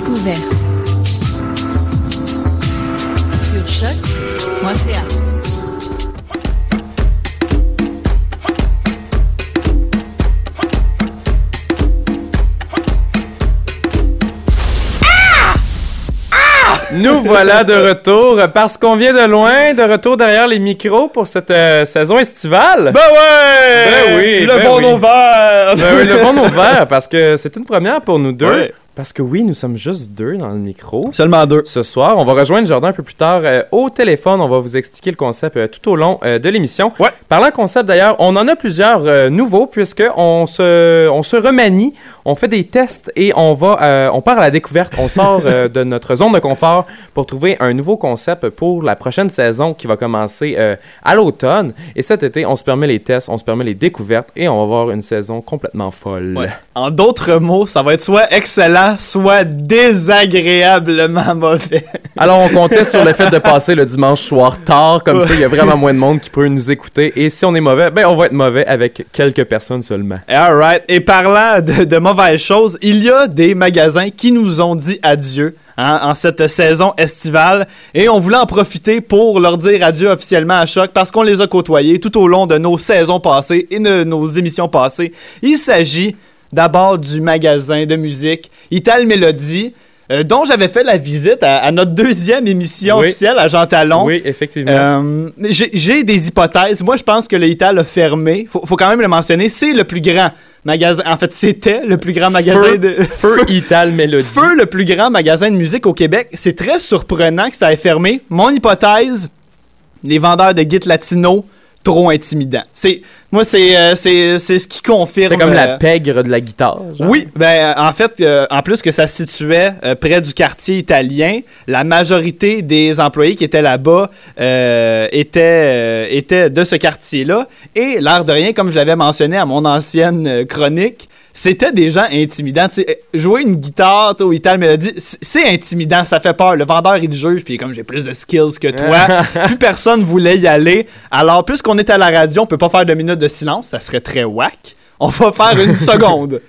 Découverte. Sur choc.ca. Nous voilà de retour parce qu'on vient de loin, de retour derrière les micros pour cette euh, saison estivale. Ben ouais! Ben oui! Le ben vent oui. ouvert! Ben oui, le vent ouvert parce que c'est une première pour nous deux. Ouais. Parce que oui, nous sommes juste deux dans le micro. Seulement deux. Ce soir, on va rejoindre Jordan un peu plus tard euh, au téléphone. On va vous expliquer le concept euh, tout au long euh, de l'émission. Ouais. Parlant concept d'ailleurs, on en a plusieurs nouveaux puisque on se, on se remanie, on fait des tests et on va, on part à la découverte. On sort de notre zone de confort pour trouver un nouveau concept pour la prochaine saison qui va commencer à l'automne. Et cet été, on se permet les tests, on se permet les découvertes et on va avoir une saison complètement folle. Ouais. En d'autres mots, ça va être soit excellent, soit désagréablement mauvais. Alors, on comptait sur le fait de passer le dimanche soir tard, comme ça, il y a vraiment moins de monde qui peut nous écouter. Et si on est mauvais, ben, on va être mauvais avec quelques personnes seulement. Alright. Et parlant de, de mauvaises choses, il y a des magasins qui nous ont dit adieu. Hein, en cette saison estivale et on voulait en profiter pour leur dire adieu officiellement à Choc parce qu'on les a côtoyés tout au long de nos saisons passées et de nos émissions passées. Il s'agit d'abord du magasin de musique Ital Melody. Euh, dont j'avais fait la visite à, à notre deuxième émission Oui. officielle à Jean Talon. Oui, effectivement. Euh, J'ai des hypothèses. Moi, je pense que le Ital a fermé. Faut, faut quand même le mentionner. C'est le plus grand magasin. En fait, c'était le plus grand magasin Feu- de. Feu Ital Melody. Feu, le plus grand magasin de musique au Québec. C'est très surprenant que ça ait fermé. Mon hypothèse, les vendeurs de guides latino, trop intimidants. C'est, moi, c'est, euh, c'est, c'est ce qui confirme. C'était comme euh, la pègre de la guitare. genre. oui, ben euh, en fait, euh, en plus que ça se situait euh, près du quartier italien, la majorité des employés qui étaient là-bas euh, étaient, euh, étaient de ce quartier-là. Et l'air de rien, comme je l'avais mentionné à mon ancienne euh, chronique, c'était des gens intimidants. Euh, jouer une guitare au Ital Melody, c'est intimidant, ça fait peur. Le vendeur, il juge, puis comme j'ai plus de skills que toi. plus personne voulait y aller. Alors, puisqu'on est à la radio, on peut pas faire de minutes de silence, ça serait très whack. On va faire une seconde.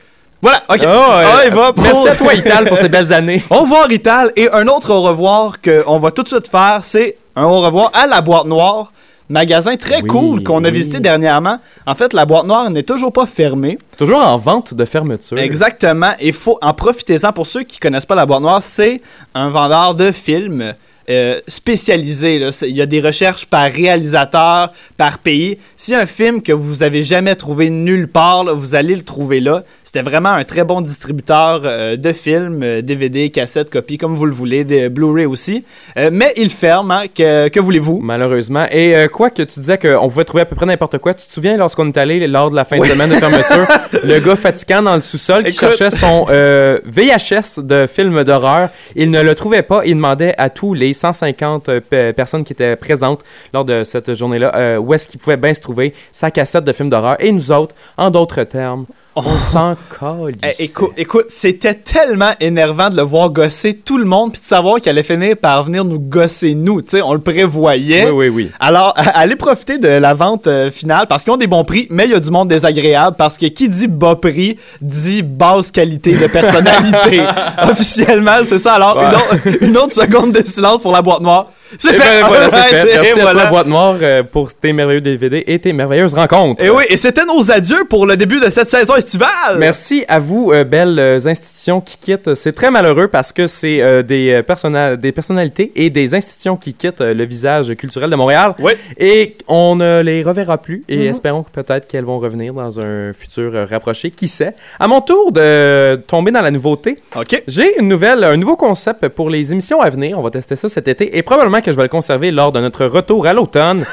Voilà, ok. Oh, Ah, il va pour- Merci à toi, Ital, pour ces belles années. Au revoir, Ital. Et un autre au revoir qu'on va tout de suite faire, c'est un au revoir à la boîte noire. Magasin très Oui, cool qu'on a oui. visité dernièrement. En fait, la boîte noire n'est toujours pas fermée. Toujours en vente de fermeture. Exactement. Et faut en profiter-en. Pour ceux qui connaissent pas la boîte noire, c'est un vendeur de films euh, spécialisé. là. Il y a des recherches par réalisateur, par pays. A un film que vous avez jamais trouvé nulle part, là, vous allez le trouver là. C'était vraiment un très bon distributeur euh, de films, euh, DVD, cassettes, copies, comme vous le voulez, des Blu-ray aussi. Euh, mais il ferme. hein. Que, que voulez-vous? Malheureusement. Et euh, quoi que tu disais qu'on pouvait trouver à peu près n'importe quoi, tu te souviens lorsqu'on est allé lors de la fin de semaine de fermeture, le gars fatigant dans le sous-sol qui cherchait son euh, VHS de film d'horreur, il ne le trouvait pas. Il demandait à tous les 150 euh, pe- personnes qui étaient présentes lors de cette journée-là euh, où est-ce qu'il pouvait bien se trouver sa cassette de film d'horreur. Et nous autres, en d'autres termes, On s'en colle. Eh, écoute, écoute, c'était tellement énervant de le voir gosser tout le monde puis de savoir qu'il allait finir par venir nous gosser nous. Tu sais, on le prévoyait. Oui, oui, oui. Alors, allez profiter de la vente euh, finale parce qu'ils ont des bons prix, mais il y a du monde désagréable parce que qui dit bas prix dit basse qualité de personnalité. Officiellement, c'est ça. Alors, Ouais. une, autre, une autre seconde de silence pour la boîte noire. C'est Eh ben, voilà, c'est fait. Et Merci à voilà. toi, Boîte Noire, euh, pour tes merveilleux DVD et tes merveilleuses rencontres. Et oui, et c'était nos adieux pour le début de cette saison estivale. Merci à vous, euh, belles euh, institutions qui quittent. C'est très malheureux parce que c'est euh, des, personna- des personnalités et des institutions qui quittent euh, le visage culturel de Montréal. Oui. Et on ne les reverra plus. Et Mhm. espérons que peut-être qu'elles vont revenir dans un futur euh, rapproché. Qui sait? À mon tour de tomber dans la nouveauté, OK. j'ai une nouvelle, un nouveau concept pour les émissions à venir. On va tester ça cet été et probablement que je vais le conserver lors de notre retour à l'automne.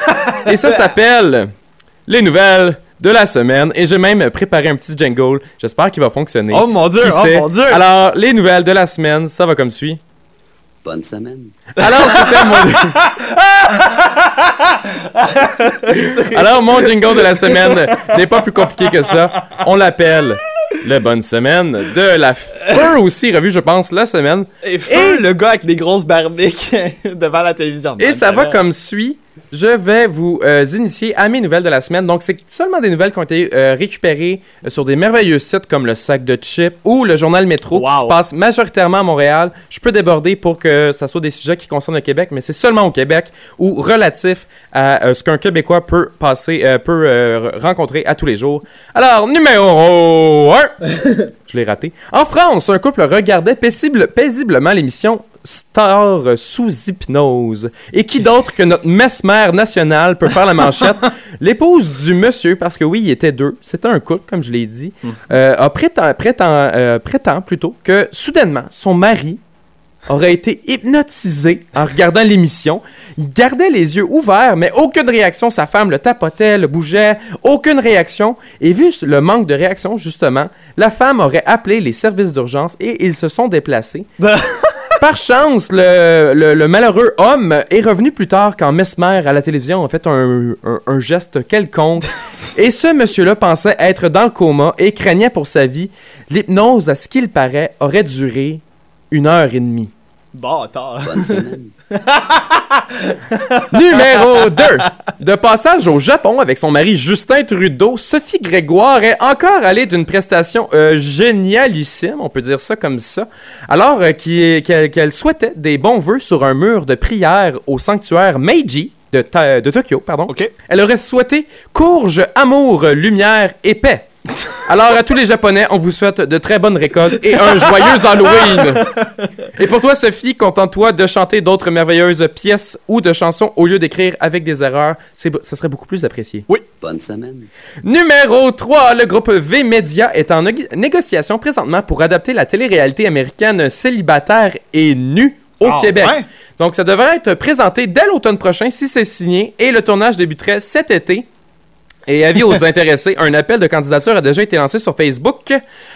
et ça s'appelle les nouvelles de la semaine. Et j'ai même préparé un petit jingle. J'espère qu'il va fonctionner. Oh mon dieu, oh mon dieu. Alors, les nouvelles de la semaine, ça va comme suit. Bonne semaine. Alors, c'était mon... Alors, mon jingle de la semaine n'est pas plus compliqué que ça. On l'appelle le Bonne Semaine de la Feu aussi, revue, je pense, la semaine. Et feu, le gars avec des grosses barbiques devant la télévision. Et ça va comme suit. Je vais vous euh, initier à mes nouvelles de la semaine. Donc, c'est seulement des nouvelles qui ont été euh, récupérées euh, sur des merveilleux sites comme le Sac de Chips ou le Journal Métro qui se passe majoritairement à Montréal. Je peux déborder pour que ça soit des sujets qui concernent le Québec, mais c'est seulement au Québec ou relatif à euh, ce qu'un Québécois peut passer, peut rencontrer à tous les jours. Alors, numéro 1. Je l'ai raté. En France, un couple regardait paisible- paisiblement l'émission Star sous hypnose. Et qui d'autre que notre mesmer national peut faire la manchette? L'épouse du monsieur, parce que oui, il était deux, c'était un couple, comme je l'ai dit, euh, a prétend, prétend, euh, prétend plutôt que soudainement, son mari aurait été hypnotisé en regardant l'émission. Il gardait les yeux ouverts, mais aucune réaction. Sa femme le tapotait, le bougeait, aucune réaction. Et vu le manque de réaction, justement, la femme aurait appelé les services d'urgence et ils se sont déplacés. Par chance, le, le- le malheureux homme est revenu plus tard quand Mesmer à la télévision a fait un, un- un geste quelconque. Et ce monsieur-là pensait être dans le coma et craignait pour sa vie. L'hypnose, à ce qu'il paraît, aurait duré une heure et demie. Bâtard. Bonne semaine. Numéro 2. De passage au Japon avec son mari Justin Trudeau, Sophie Grégoire est encore allée d'une prestation euh, génialissime, on peut dire ça comme ça, alors euh, qu'elle souhaitait des bons vœux sur un mur de prière au sanctuaire Meiji de, Ta- de Tokyo. Pardon. OK. Elle aurait souhaité courge, amour, lumière et paix. Alors à tous les Japonais, on vous souhaite de très bonnes récoltes et un joyeux Halloween. Et pour toi, Sophie, contente-toi de chanter d'autres merveilleuses pièces ou de chansons au lieu d'écrire avec des erreurs. C'est, ça serait beaucoup plus apprécié. Bonne semaine. Numéro 3, le groupe V-Media est en négo- négociation présentement pour adapter la télé-réalité américaine célibataire et nue au Ah, Québec. ouais? Donc, ça devrait être présenté dès l'automne prochain si c'est signé et le tournage débuterait cet été. Et avis aux intéressés, un appel de candidature a déjà été lancé sur Facebook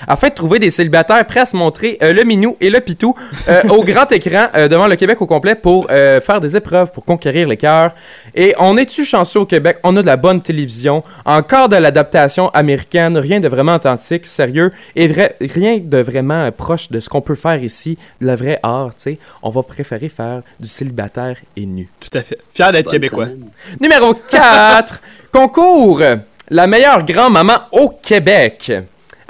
afin de trouver des célibataires prêts à se montrer euh, le minou et le pitou euh, au grand écran euh, devant le Québec au complet pour euh, faire des épreuves pour conquérir les cœurs. Et on est-tu chanceux au Québec? On a de la bonne télévision, encore de l'adaptation américaine, rien de vraiment authentique, sérieux, et vrai- rien de vraiment euh, proche de ce qu'on peut faire ici, de la vraie art, tu sais. On va préférer faire du célibataire et nu. Tout à fait. Fier d'être québécois. semaine. Numéro 4, concours La meilleure grand-maman au Québec.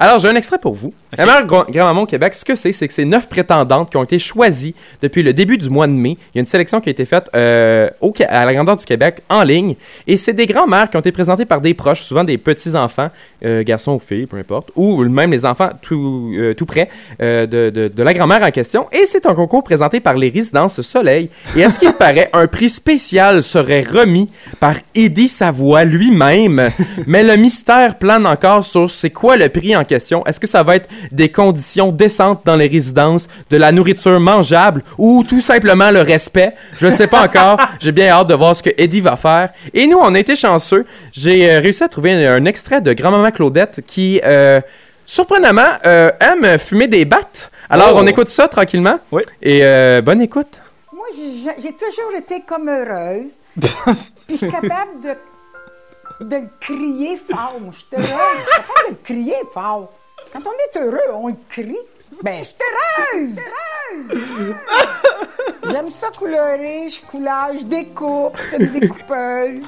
Alors, j'ai un extrait pour vous. La meilleure gra- grand-maman au Québec, ce que c'est, c'est que c'est neuf prétendantes qui ont été choisies depuis le début du mois de mai. Il y a une sélection qui a été faite euh, au à la grandeur du Québec en ligne. Et c'est des grands-mères qui ont été présentées par des proches, souvent des petits-enfants, euh, garçons ou filles, peu importe, ou même les enfants tout, euh, tout près de, de- de la grand-mère en question. Et c'est un concours présenté par les Résidences Soleil. Et à ce qu'il paraît, un prix spécial serait remis par Eddie Savoie lui-même? Mais le mystère plane encore sur c'est quoi le prix en question. Est-ce que ça va être des conditions décentes dans les résidences, de la nourriture mangeable ou tout simplement le respect? Je sais pas encore. J'ai bien hâte de voir ce que Eddie va faire. Et nous, on a été chanceux. J'ai euh, réussi à trouver un, un extrait de Grand-Maman Claudette qui, euh, surprenamment, euh, aime fumer des battes. Alors, Oh. on écoute ça tranquillement. Oui. Et euh, bonne écoute. Moi, j'ai j'ai toujours été comme heureuse. Puis je suis capable de de le crier fort. Moi, je suis heureuse. Je suis capable de le crier fort. Quand on est heureux, on le crie. Ben, je suis heureuse! J'aime ça couleuré, je couleur, je découpe, je découpeuse.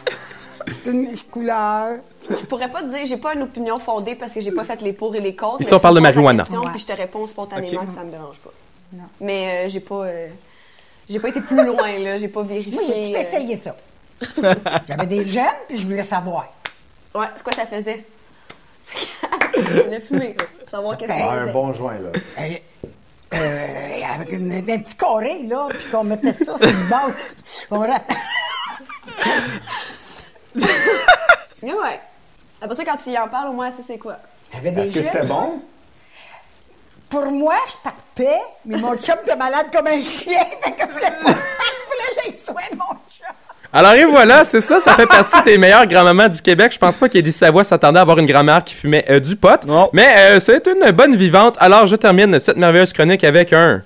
Je une je couleur. Je pourrais pas te dire, j'ai pas une opinion fondée parce que j'ai pas fait les pour et les contre. Ça, on parle de marijuana. question, Ouais. Puis je te réponds spontanément Ok. que ça me dérange pas. Mais euh, j'ai pas. euh, j'ai pas été plus loin, là. J'ai pas vérifié. Moi, j'ai tout euh, essayé ça. J'avais des jeunes, puis je voulais savoir. Ouais, c'est quoi ça faisait? Le fumé. Savoir qu'est-ce que Ben, ça Ah, faisait. un bon joint, là. Euh, euh, avec une- un petit carré, là, puis qu'on mettait ça sur une base. On Mais ouais. Après ça, quand tu y en parles, au moins, c'est c'est quoi? J'avais des Est-ce que jeunes. c'était bon? Pour moi, je partais, mais mon chum était malade comme un chien. Fait que je voulais pas. Je voulais que j'aille soin de mon chum. Alors et voilà, c'est ça, ça fait partie des meilleures grand-mamans du Québec. Je pense pas qu'Eddie Savoie s'attendait à avoir une grand-mère qui fumait euh, du pot. Non. Mais euh, c'est une bonne vivante. Alors je termine cette merveilleuse chronique avec un...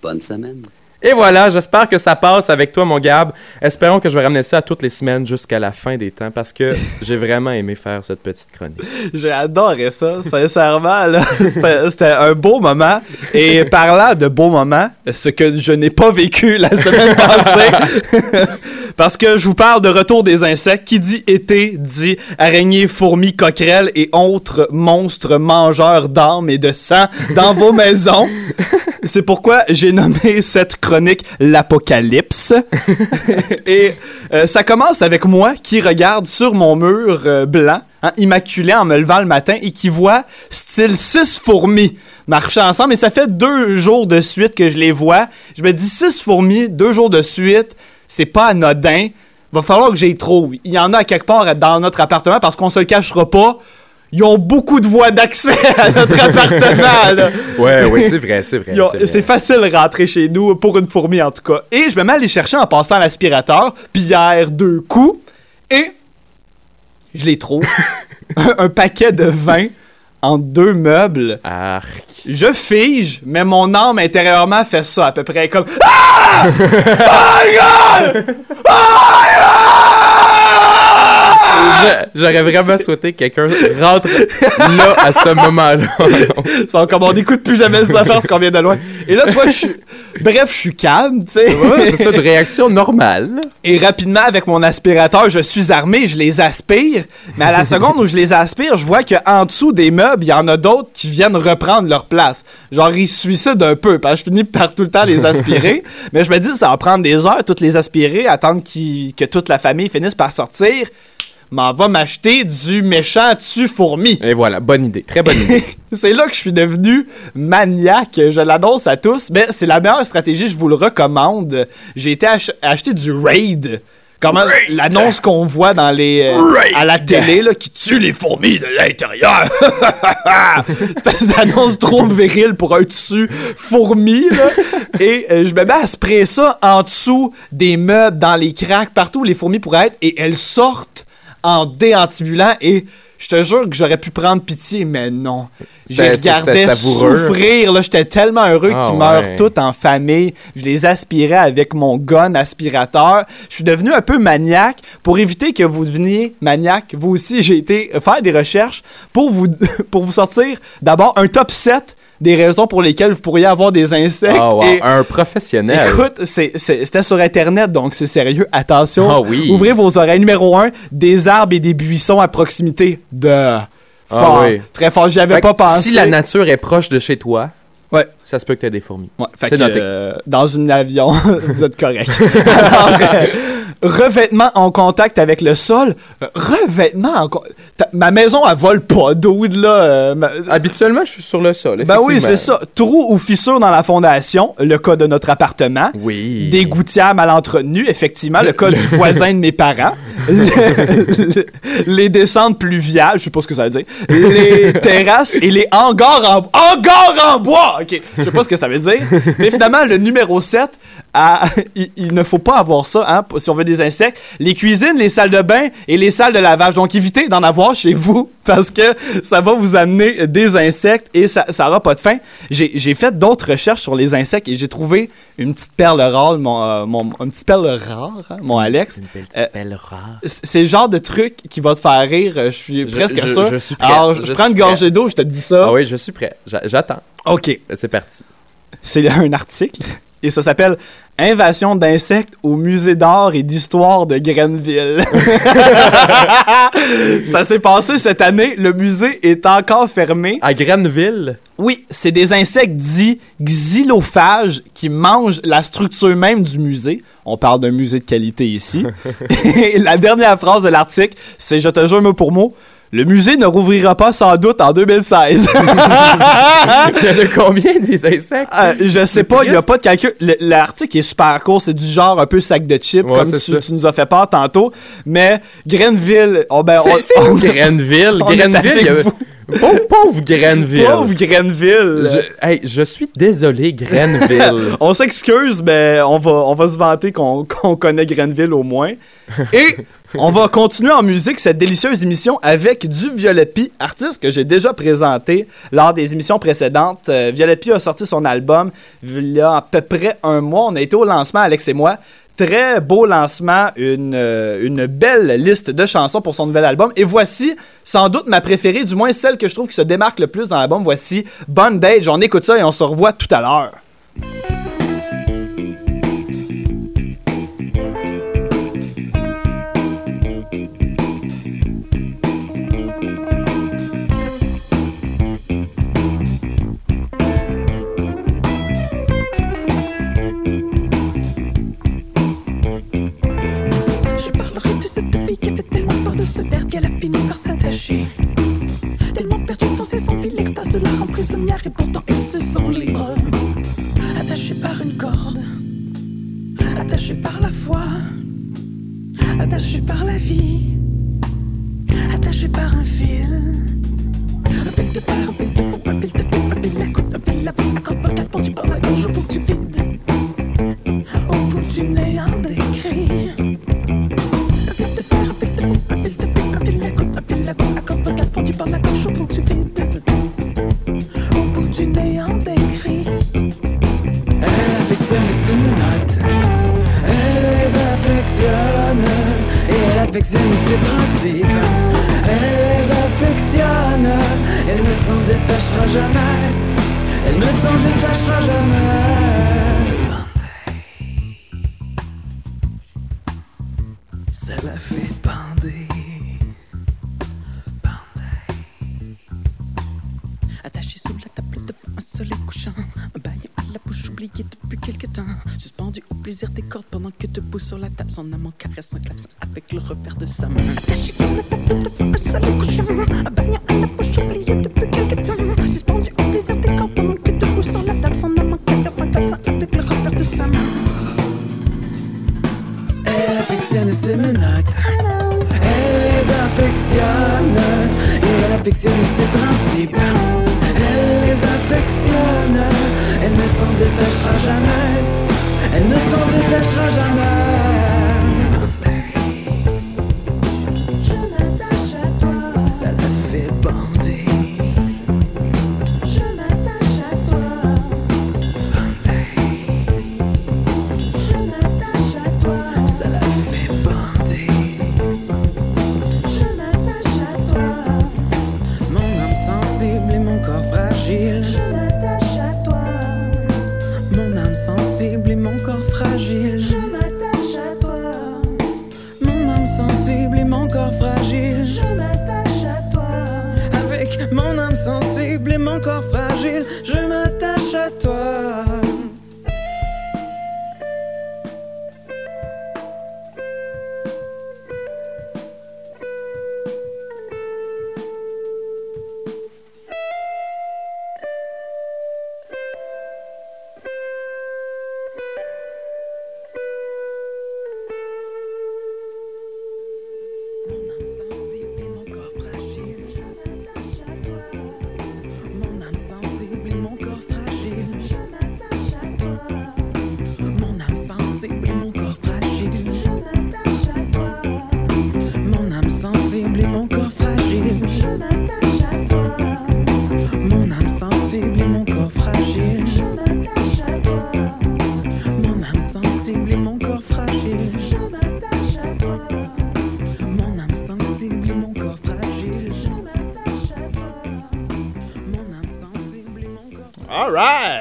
Bonne semaine. Et voilà, j'espère que ça passe avec toi, mon Gab. Espérons que je vais ramener ça à toutes les semaines jusqu'à la fin des temps parce que j'ai vraiment aimé faire cette petite chronique. J'ai adoré ça, sincèrement. C'était c'était un beau moment. Et parlant de beaux moments, ce que je n'ai pas vécu la semaine passée, parce que je vous parle de retour des insectes. Qui dit été dit araignées, fourmis, coquerelles et autres monstres mangeurs d'âmes et de sang dans vos maisons. C'est pourquoi j'ai nommé cette chronique l'Apocalypse. Et euh, ça commence avec moi qui regarde sur mon mur euh, blanc, hein, immaculé en me levant le matin et qui voit style six fourmis marcher ensemble. Et ça fait deux jours de suite que je les vois. Je me dis six fourmis, deux jours de suite, c'est pas anodin. Va falloir que j'y trouve. Il y en a quelque part dans notre appartement parce qu'on se le cachera pas. Ils ont beaucoup de voies d'accès à notre appartement. là. Ouais, ouais, c'est vrai, c'est vrai. C'est facile de rentrer chez nous pour une fourmi en tout cas. Et je me mets à les chercher en passant l'aspirateur, pierre deux coups, et je les trouve. un, un paquet de vin en deux meubles. Arc. Je fige, mais mon âme intérieurement fait ça à peu près comme Ah! Ah, God! Je- J'aurais vraiment souhaité que quelqu'un rentre là à ce moment-là. Comme on n'écoute plus jamais ça faire ce qu'on vient de loin. Et là, tu vois, je suis. Bref, je suis calme, tu sais. Ouais, c'est ça, de réaction normale. Et rapidement, avec mon aspirateur, je suis armé, je les aspire. Mais à la seconde où je les aspire, je vois qu'en dessous des meubles, il y en a d'autres qui viennent reprendre leur place. Genre, ils se suicident un peu, parce que je finis par tout le temps les aspirer. Mais je me dis, ça va prendre des heures, toutes les aspirer, attendre que toute la famille finisse par sortir. M'en va m'acheter du méchant tu-fourmi. Et voilà, bonne idée, très bonne idée. C'est là que je suis devenu maniaque. Je l'annonce à tous. Mais c'est la meilleure stratégie, je vous le recommande. J'ai été ach- acheter du Raid. Comment l'annonce qu'on voit dans les euh, à la télé là, qui tue les fourmis de l'intérieur. Espèce d'annonce trop virile pour un tissu fourmi là. Et euh, je me mets à sprayer ça en dessous des meubles, dans les craques, partout où les fourmis pourraient être, et elles sortent en déantibulant et je te jure que j'aurais pu prendre pitié, mais non. J'ai regardé souffrir, là. J'étais tellement heureux Ah, qu'ils ouais. meurent tous en famille. Je les aspirais avec mon gun aspirateur. Je suis devenu un peu maniaque. Pour éviter que vous deveniez maniaque, vous aussi, j'ai été faire des recherches pour vous, pour vous sortir d'abord un top 7 des raisons pour lesquelles vous pourriez avoir des insectes. Ah, wow, Et un professionnel. Écoute, c'était sur Internet, donc c'est sérieux. Attention. Ah oui. Ouvrez vos oreilles. Numéro 1, des arbres et des buissons à proximité. De. Fort. Ah oui. Très fort. J'y avais Fait pas pensé. Si la nature est proche de chez toi, Ouais. ça se peut que tu aies des fourmis. Ouais, fait que, noté. euh, dans un avion, vous êtes correct. Alors, euh, revêtement en contact avec le sol. Euh, revêtement en con- Ta- Ma maison, elle vole pas d'eau, là. euh, ma- Habituellement, je suis sur le sol. Ben oui, c'est ça. Trou ou fissure dans la fondation, le cas de notre appartement. Oui. Des gouttières mal entretenues, effectivement, le cas du voisin de mes parents. Le- le- les descentes pluviales, je sais pas ce que ça veut dire. Les terrasses et les hangars en, hangars en bois! Ok, je sais pas ce que ça veut dire. Mais finalement, le numéro 7, à- il, il ne faut pas avoir ça hein, si on veut des insectes. Les cuisines, les salles de bain et les salles de lavage. Donc évitez d'en avoir chez vous parce que ça va vous amener des insectes et ça n'aura pas de fin. J'ai j'ai fait d'autres recherches sur les insectes et j'ai trouvé une petite perle rare, mon, euh, mon- une petite perle rare, hein, mon Alex. Euh, rare. c- C'est le genre de truc qui va te faire rire, euh, je suis Je- presque je- sûr. je suis prêt. Alors, je, Je prends suis une gorgée d'eau, je te dis ça. Ah oui, je suis prêt. J'a- J'attends. OK. C'est parti. C'est un article et ça s'appelle Invasion d'insectes au musée d'art et d'histoire de Grenville. ça s'est passé cette année. Le musée est encore fermé. À Grenville? Oui, c'est des insectes dits xylophages qui mangent la structure même du musée. On parle d'un musée de qualité ici. et la dernière phrase de l'article, c'est, je te jure mot pour mot, le musée ne rouvrira pas sans doute en 2016. Il y en a combien des insectes? Euh, je sais pas, il n'y a pas de calcul. Le- L'article est super court, c'est du genre un peu sac de chips, Ouais, comme tu, tu nous as fait part tantôt. Mais Grenville, oh ben, on- C'est Grenville? on Grenville, pauvre Grenville. Pauvre Grenville. Je, hey, je suis désolé, Grenville. On s'excuse, mais on va, on va se vanter qu'on qu'on connaît Grenville au moins. Et on va continuer en musique cette délicieuse émission avec du Violette Pie, artiste que j'ai déjà présenté lors des émissions précédentes. Euh, Violette Pie a sorti son album il y a à peu près un mois. On a été au lancement, Alex et moi. Très beau lancement, une, euh, une belle liste de chansons pour son nouvel album. Et voici sans doute ma préférée, du moins celle que je trouve qui se démarque le plus dans l'album. Voici Bondage. On écoute ça et on se revoit tout à l'heure. Et pourtant ils se sont libres. Attachés par une corde, attachés par la foi, attachés par la vie, attachés par un fil. Un fil de peur, un de un de un un un du vide. Affectionne ses principes. Elle les affectionne. Elle ne s'en détachera jamais. Elle ne s'en détachera jamais. Pendant que debout sur la table, son amant caresse un clavecin avec le revers de sa main. Attaché sous la table devant un soleil couchant. Un bail à la bouche oublié depuis quelque temps. Suspendu au plaisir des cordes pendant que debout sur la table, son amant caresse un clavecin avec le revers de sa main. Elle affectionne ses menottes. Elle les affectionne. Et elle affectionne ses principes. Détachera jamais.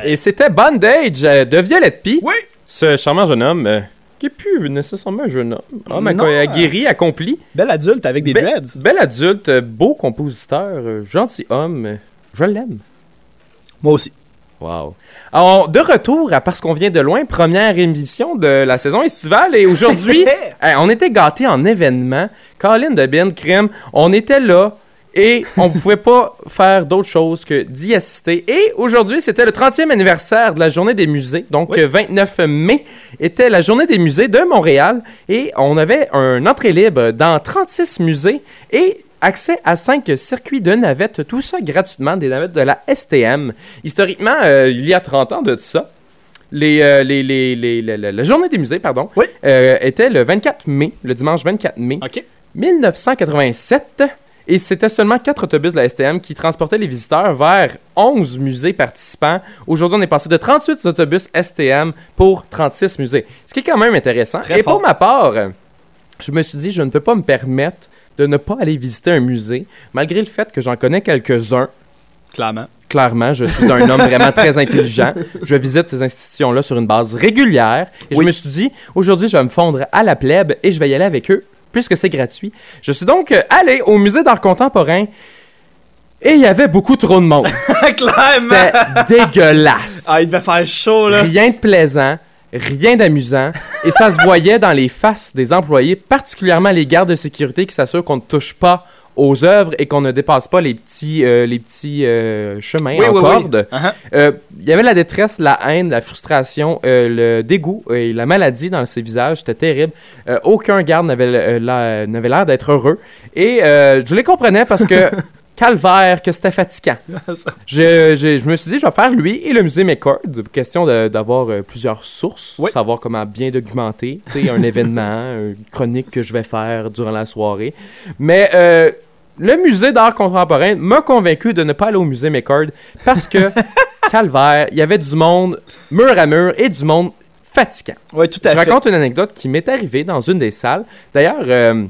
Et c'était Bondage euh, de Violette P. Oui! Ce charmant jeune homme, euh, qui est plus nécessairement un jeune homme. Homme aguerri, accompli. Bel adulte avec des Be- dreads. Bel adulte, euh, beau compositeur, gentil homme. Je l'aime. Moi aussi. Wow. Alors, de retour à Parce qu'on vient de loin, première émission de la saison estivale. Et aujourd'hui, on était gâtés en événements. Colin de Ben, crème, on était là et on pouvait pas faire d'autre chose que d'y assister. Et aujourd'hui, c'était le 30e anniversaire de la Journée des musées. Donc, euh, 29 mai était la Journée des musées de Montréal. Et on avait un entrée libre dans 36 musées et accès à 5 circuits de navettes. Tout ça gratuitement, des navettes de la STM. Historiquement, euh, il y a 30 ans de ça. Les, euh, les, les, les- la- journée des musées, pardon, Oui. euh, était le 24 mai, le dimanche 24 mai OK. 1987. Et c'était seulement quatre autobus de la STM qui transportaient les visiteurs vers 11 musées participants. Aujourd'hui, on est passé de 38 autobus STM pour 36 musées. Ce qui est quand même intéressant. Très Et fort. pour ma part, je me suis dit, je ne peux pas me permettre de ne pas aller visiter un musée, malgré le fait que j'en connais quelques-uns. Clairement. Clairement, je suis un homme vraiment très intelligent. Je visite ces institutions-là sur une base régulière. Et je me suis dit, aujourd'hui, je vais me fondre à la plèbe et je vais y aller avec eux, puisque c'est gratuit. Je suis donc euh, allé au musée d'art contemporain et il y avait beaucoup trop de monde. Clairement! C'était dégueulasse. Ah, il devait faire chaud, là. Rien de plaisant, rien d'amusant. Et ça se voyait dans les faces des employés, particulièrement les gardes de sécurité qui s'assurent qu'on ne touche pas aux œuvres et qu'on ne dépasse pas les petits, euh, les petits euh, chemins Oui, en oui, corde. Uh-huh. Euh, Il y avait la détresse, la haine, la frustration, euh, le dégoût et la maladie dans ses visages. C'était terrible. Aucun garde n'avait la- n'avait l'air d'être heureux. Et je les comprenais parce que, calvaire, que c'était fatigant. Je, je- je me suis dit, je vais faire lui et le musée McCord. Question d'avoir euh, plusieurs sources, Oui. savoir comment bien documenter un événement, une chronique que je vais faire durant la soirée. Mais euh, le musée d'art contemporain m'a convaincu de ne pas aller au musée McCord parce que, calvaire, il y avait du monde mur à mur et du monde fatigant. Oui, tout à Je fait. raconte une anecdote qui m'est arrivée dans une des salles. D'ailleurs, euh,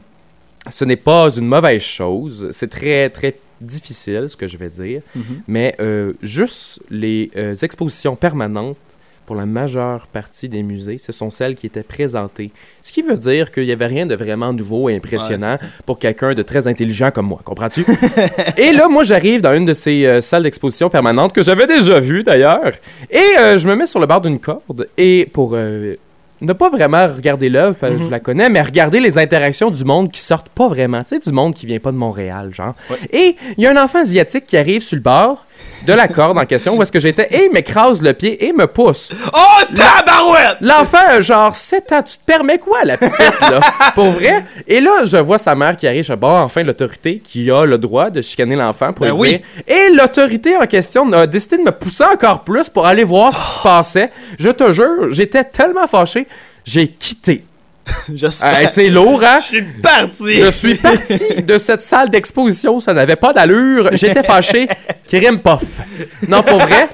ce n'est pas une mauvaise chose. C'est très, très difficile, ce que je vais dire. Mhm. Mais euh, juste les euh, expositions permanentes, pour la majeure partie des musées, ce sont celles qui étaient présentées. Ce qui veut dire qu'il n'y avait rien de vraiment nouveau et impressionnant Ouais, pour quelqu'un de très intelligent comme moi. Comprends-tu? et là, moi, j'arrive dans une de ces euh, salles d'exposition permanentes que j'avais déjà vues d'ailleurs. Et euh, je me mets sur le bord d'une corde et pour euh, ne pas vraiment regarder l'œuvre, que Mhm. je la connais, mais regarder les interactions du monde qui sortent pas vraiment. Tu sais, du monde qui vient pas de Montréal, genre. Et il y a un enfant asiatique qui arrive sur le bord de la corde en question où est-ce que j'étais et m'écrase le pied et me pousse. Oh, tabarouette! L'enfant, genre 7 ans, tu te permets quoi, la petite, là? Pour vrai? Et là, je vois sa mère qui arrive, je dis, bon, enfin, l'autorité qui a le droit de chicaner l'enfant pour Ben lui oui. dire. Et l'autorité en question a décidé de me pousser encore plus pour aller voir ce qui se passait. Je te jure, j'étais tellement fâché, j'ai quitté. J'espère. Hey, c'est lourd, hein? Je suis parti! Je suis parti de cette salle d'exposition, ça n'avait pas d'allure. J'étais fâché. Crime pof. Non, pour vrai.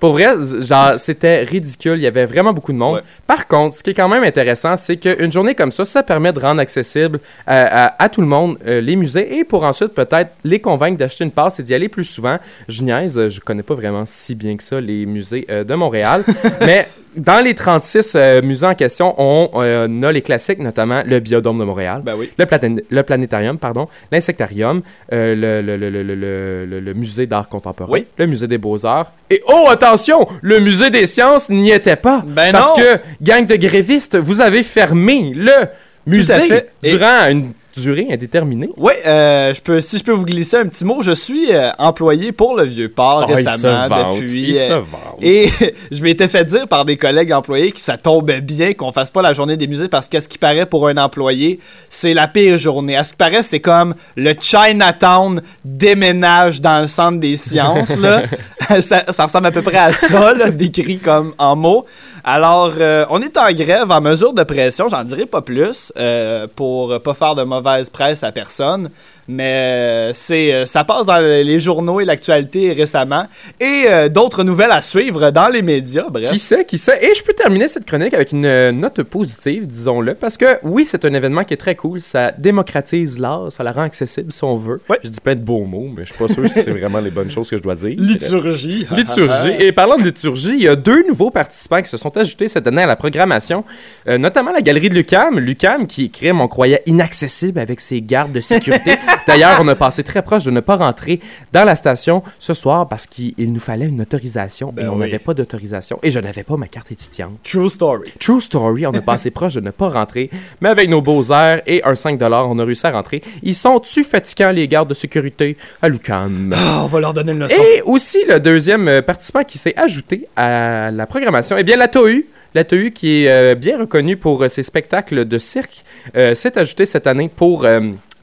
Pour vrai, genre, c'était ridicule. Il y avait vraiment beaucoup de monde. Ouais. Par contre, ce qui est quand même intéressant, c'est qu'une journée comme ça, ça permet de rendre accessible à, à- à tout le monde euh, les musées et pour ensuite peut-être les convaincre d'acheter une passe et d'y aller plus souvent. Je niaise, euh, je connais pas vraiment si bien que ça les musées euh, de Montréal. mais dans les 36 euh, musées en question, on, euh, on a les classiques, notamment le Biodôme de Montréal Ben oui. le, plané- le planétarium, pardon, l'insectarium, euh, le, le- le- le- le- le- le- le musée d'art contemporain, Oui. le musée des beaux-arts. Et oh, attention, le musée des sciences n'y était pas. Ben parce non. que, gang de grévistes, vous avez fermé le musée. Et- durant une durée indéterminée. Oui, euh, je peux, si je peux vous glisser un petit mot, je suis euh, employé pour le Vieux-Port Ah, il se récemment vante, depuis. il euh, et je m'étais fait dire par des collègues employés que ça tombait bien qu'on fasse pas la journée des musées parce qu'à ce qui paraît pour un employé, c'est la pire journée. À ce qui paraît, c'est comme le Chinatown déménage dans le centre des sciences. Là. ça, ça ressemble à peu près à ça, là, décrit comme en mots. Alors, euh, on est en grève en mesure de pression, j'en dirai pas plus, euh, pour pas faire de mauvaise presse à personne. Mais euh, c'est, euh, ça passe dans les journaux et l'actualité récemment. Et euh, d'autres nouvelles à suivre dans les médias. Bref. Qui sait, qui sait. Et je peux terminer cette chronique avec une note positive, disons-le, parce que oui, c'est un événement qui est très cool. Ça démocratise l'art, ça la rend accessible si on veut. Je dis plein de beaux mots, mais je suis pas sûr si c'est vraiment les bonnes choses que je dois dire. Liturgie. Liturgie. Et parlant de liturgie, il y a deux nouveaux participants qui se sont ajoutés cette année à la programmation, euh, notamment la galerie de Lucam. Lucam qui, crime, on croyait inaccessible avec ses gardes de sécurité. D'ailleurs, on a passé très proche de ne pas rentrer dans la station ce soir parce qu'il il nous fallait une autorisation et on oui. n'avait pas d'autorisation et je n'avais pas ma carte étudiante. True story. True story, on a passé proche de ne pas rentrer, mais avec nos beaux airs et un 5 on a réussi à rentrer. Ils sont-tu fatigants, les gardes de sécurité? À l'UQAM? Ah, on va leur donner une leçon. Et aussi, le deuxième euh, participant qui s'est ajouté à la programmation, eh bien, la TOU. La TOU, qui est euh, bien reconnue pour euh, ses spectacles de cirque, euh, s'est ajouté cette année pour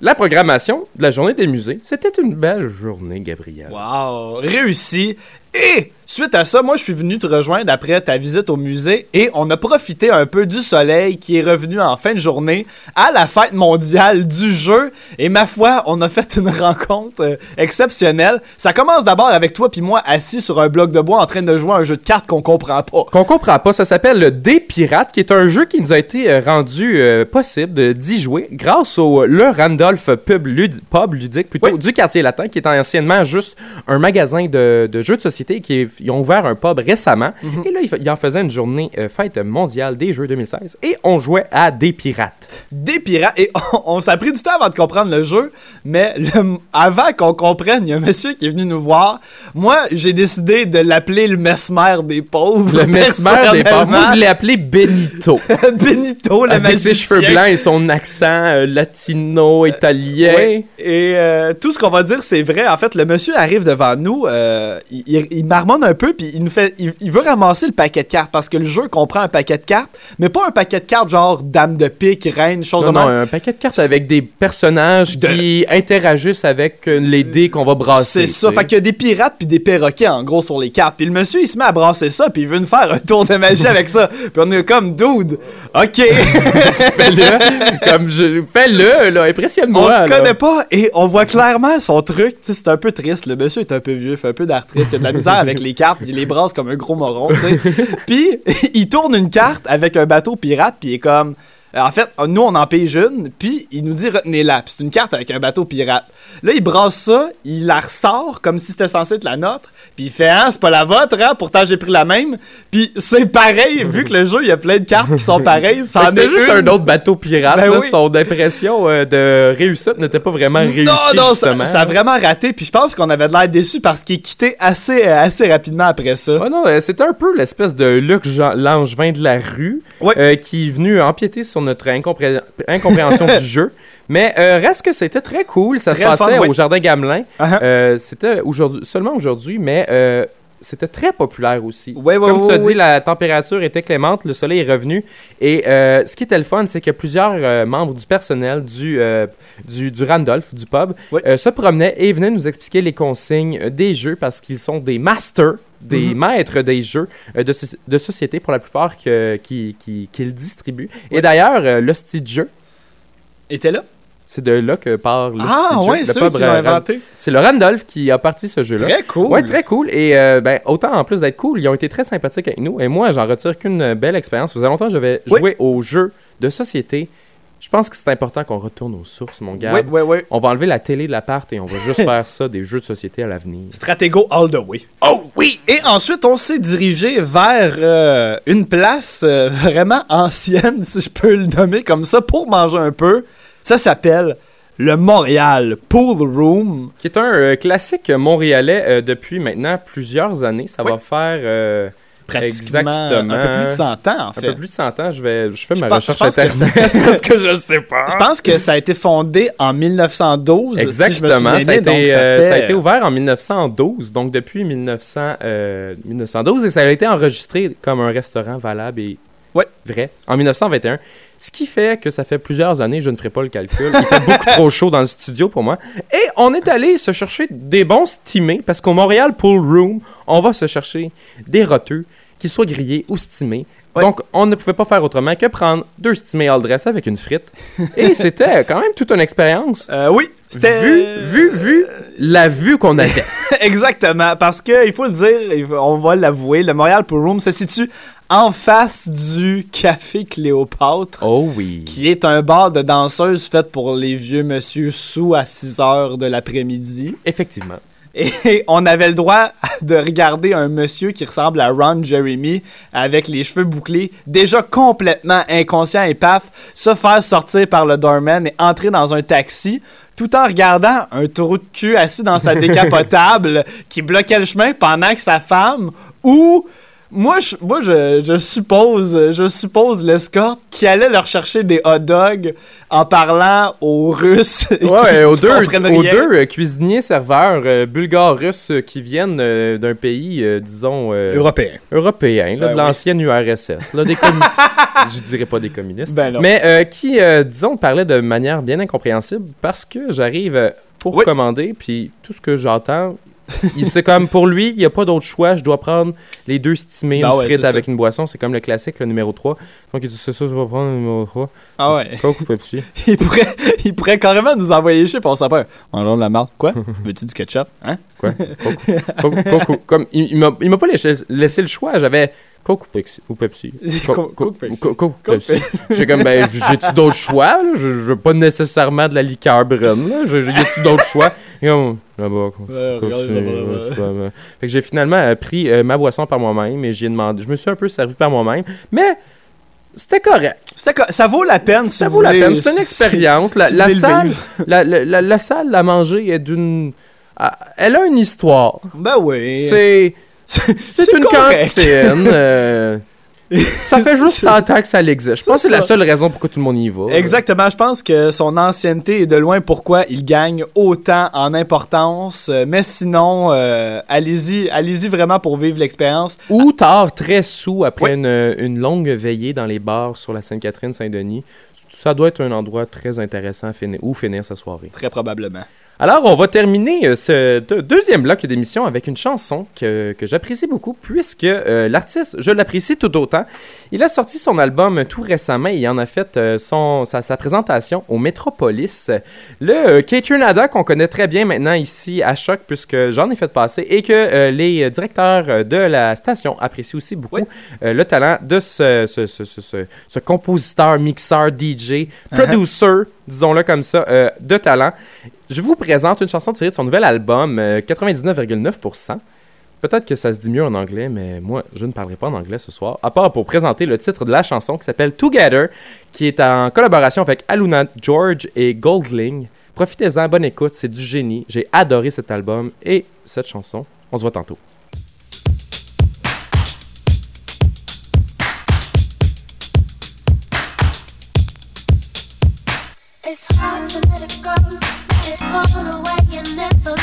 la programmation de la journée des musées. C'était une belle journée, Gabriel. Wow, réussi. Et suite à ça, moi, je suis venu te rejoindre après ta visite au musée et on a profité un peu du soleil qui est revenu en fin de journée à la fête mondiale du jeu. Et ma foi, on a fait une rencontre euh, exceptionnelle. Ça commence d'abord avec toi puis moi assis sur un bloc de bois en train de jouer à un jeu de cartes qu'on comprend pas. Qu'on comprend pas, ça s'appelle le Des Pirates, qui est un jeu qui nous a été euh, rendu euh, possible de- d'y jouer grâce au Le Randolph Pub, Lud- Pub ludique, plutôt du quartier latin, qui est anciennement juste un magasin de, de jeux de société. Qui est- ils ont ouvert un pub récemment. Et là, ils, en faisaient une journée euh, fête mondiale des jeux 2016. Et on jouait à Des Pirates. Des pirates. Et on, on s'est pris du temps avant de comprendre le jeu, mais le- avant qu'on comprenne, il y a un monsieur qui est venu nous voir. Moi, j'ai décidé de l'appeler le mesmer des pauvres. Le mesmer des pauvres. Moi, je l'ai appelé Benito. Benito, le Avec ses magicien. cheveux blancs et son accent euh, latino-italien. Ouais. Et euh, tout ce qu'on va dire, c'est vrai. En fait, le monsieur arrive devant nous, euh, il, il- il marmonne un peu, puis il nous fait, il, il veut ramasser le paquet de cartes parce que le jeu comprend un paquet de cartes, mais pas un paquet de cartes genre dame de pique, reine, chose Non, de non, même. un paquet de cartes avec des personnages De- qui interagissent avec euh, les dés qu'on va brasser. C'est ça. Fait qu'il y a des pirates puis des perroquets en gros sur les cartes. Puis le monsieur il se met à brasser ça puis il veut nous faire un tour de magie avec ça. Puis on est comme dude. OK. Fais-le. Comme je... Fais-le, là. on Impressionne-moi. le là. connaît pas et on voit clairement son truc. C'est un peu triste. Le monsieur est un peu vieux, il fait un peu d'arthrite, il a de la misère avec les cartes, il les brasse comme un gros moron. tu sais. puis il tourne une carte avec un bateau pirate puis il est comme. En fait, nous, on en pige une, puis il nous dit retenez-la. Puis c'est une carte avec un bateau pirate. Là, il brasse ça, il la ressort comme si c'était censé être la nôtre, puis il fait Ah, c'est pas la vôtre, hein, pourtant j'ai pris la même. Puis c'est pareil, vu que le jeu, il y a plein de cartes qui sont pareilles. C'était juste une. un autre bateau pirate. Ben là. oui. Son impression euh, de réussite n'était pas vraiment réussie. Non, non, ça, justement. ça a vraiment raté. Puis je pense qu'on avait de l'air déçu parce qu'il est quitté assez, euh, assez rapidement après ça. Ouais, non, euh, c'était un peu l'espèce de Luc Langevin de la rue euh, qui est venu empiéter sur notre incompré- incompréhension du jeu. Mais euh, reste que c'était très cool. Ça Très se fun, passait oui. au Jardin Gamelin. Uh-huh. Euh, c'était aujourd'hui, seulement aujourd'hui, mais euh, c'était très populaire aussi. Ouais, ouais, Comme tu as dit, la température était clémente, le soleil est revenu. Et ce qui était le fun, c'est que plusieurs membres du personnel du, du, du Randolph, du pub, se promenaient et venaient nous expliquer les consignes des jeux parce qu'ils sont des masters, des Mhm. maîtres des jeux euh, de, de société pour la plupart que- qui, qui, qu'ils distribuent. Et d'ailleurs, euh, le style jeu était là? C'est de là que part le Ah, style jeu, ouais, le qui inventé. C'est le Randolph qui a parti ce jeu-là. Très cool. Ouais, très cool. Et euh, ben, autant en plus d'être cool, ils ont été très sympathiques avec nous. Et moi, j'en retire qu'une belle expérience. Ça faisait longtemps que j'avais Oui. joué aux jeux de société. Je pense que c'est important qu'on retourne aux sources, mon gars. Oui, oui, oui. On va enlever la télé de l'appart et on va juste faire ça, des jeux de société à l'avenir. Stratego all the way. Oh oui! Et ensuite, on s'est dirigé vers euh, une place euh, vraiment ancienne, si je peux le nommer comme ça, pour manger un peu. Ça s'appelle le Montréal Pool Room. Qui est un euh, classique montréalais euh, depuis maintenant plusieurs années. Ça va faire... Pratiquement exactement un peu plus de 100 ans, en fait. Un peu plus de 100 ans. Je, vais, je fais Je ma pense- recherche je pense que internet c'est- parce que je sais pas. Je pense que ça a été fondé en 1912. Exactement. Si je me souviens ça, a donc ça euh, fait- ça a été ouvert en 1912, donc depuis 1900, euh, 1912, et ça a été enregistré comme un restaurant valable et vrai en 1921. Ce qui fait que ça fait plusieurs années, je ne ferai pas le calcul. Il fait beaucoup trop chaud dans le studio pour moi. Et on est allé se chercher des bons stimés parce qu'au Montréal Pool Room, on va se chercher des roteux qu'il soit grillé ou stimé. Donc, on ne pouvait pas faire autrement que prendre deux stimés all dress avec une frite. Et c'était quand même toute une expérience. Euh, oui, c'était... Vu, vu, vu la vue qu'on avait. Exactement, parce que il faut le dire, on va l'avouer, le Montréal Pool Room se situe en face du Café Cléopâtre. Oh oui. Qui est un bar de danseuses fait pour les vieux monsieur sous à 6 heures de l'après-midi. Effectivement. Et on avait le droit de regarder un monsieur qui ressemble à Ron Jeremy avec les cheveux bouclés, déjà complètement inconscient et paf, se faire sortir par le doorman et entrer dans un taxi tout en regardant un taureau de cul assis dans sa décapotable qui bloquait le chemin pendant que sa femme ou moi, je, moi je, je suppose, je suppose l'escorte qui allait leur chercher des hot dogs en parlant aux Russes. et Ouais, qui aux deux, aux euh, cuisiniers serveurs euh, bulgares russes euh, qui viennent euh, d'un pays, euh, disons. euh, Européen. Européen, là, Ben de oui. l'ancienne URSS. Là, des Je dirais pas des communistes. Ben non. mais euh, qui, euh, disons, parlaient de manière bien incompréhensible parce que j'arrive pour commander, puis tout ce que j'entends. Il- C'est comme pour lui, il n'y a pas d'autre choix. Je dois prendre les deux stimés, Ben une ouais, frite avec ça. une boisson. C'est comme le classique, le numéro 3. Donc il dit C'est ça, je vais prendre le numéro 3. Ah ouais. Coke ou Pepsi il, pourrait, il pourrait carrément nous envoyer puis on s'en pas. On a de la marde. Quoi? Veux-tu du ketchup Hein? Quoi? Coke, Coke comme, il, il m'a pas laissé, laissé le choix. J'avais Coke ou Pepsi? Ou Pepsi? Coke- Coke, Pepsi. Coke. J'étais comme, ben, j'ai-tu d'autres choix? là? Je, je veux pas nécessairement de la liqueur brune. Là. Je, a-tu d'autres choix? Et comme, là-bas. Ouais, ouais. Fait que j'ai finalement euh, pris euh, ma boisson par moi-même et j'ai demandé. Je me suis un peu servi par moi-même. Mais c'était correct. Co- Ça vaut la peine, si Ça vous vaut la peine. C'est une expérience. si La, la salle, la- la- la salle à manger est d'une. ah, Elle a une histoire. Ben oui. C'est. C'est une cantine. euh, ça fait juste 100 ans que ça existe. Je pense que c'est la seule raison pourquoi tout le monde y va. Exactement, je pense que son ancienneté est de loin pourquoi il gagne autant en importance. Euh, Mais sinon, euh, allez-y, allez-y vraiment pour vivre l'expérience. Ou tard, très sous, après une, une longue veillée dans les bars sur la Sainte-Catherine-Saint-Denis. Ça doit être un endroit très intéressant où finir sa soirée. Très probablement. Alors, on va terminer euh, ce deux- deuxième bloc d'émission avec une chanson que, que j'apprécie beaucoup, puisque euh, l'artiste, je l'apprécie tout autant. Il a sorti son album tout récemment et il en a fait euh, son, sa, sa présentation au Metropolis. Le euh, K-Turnada qu'on connaît très bien maintenant ici à Choc, puisque j'en ai fait passer, et que les directeurs de la station apprécient aussi beaucoup le talent de ce, ce, ce, ce, compositeur, mixeur, DJ, producer, disons-le comme ça, euh, de talent. Je vous présente une chanson tirée de son nouvel album, euh, 99,9%. Peut-être que ça se dit mieux en anglais, mais moi, je ne parlerai pas en anglais ce soir, à part pour présenter le titre de la chanson qui s'appelle Together, qui est en collaboration avec Aluna George et Goldling. Profitez-en, bonne écoute, c'est du génie. J'ai adoré cet album et cette chanson. On se voit tantôt. It's hard to let it go, it away and never.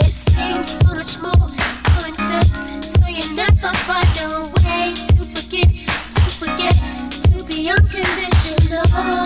It seems so much more, so intense, so you never find a way to forget, to forget, to be unconditional.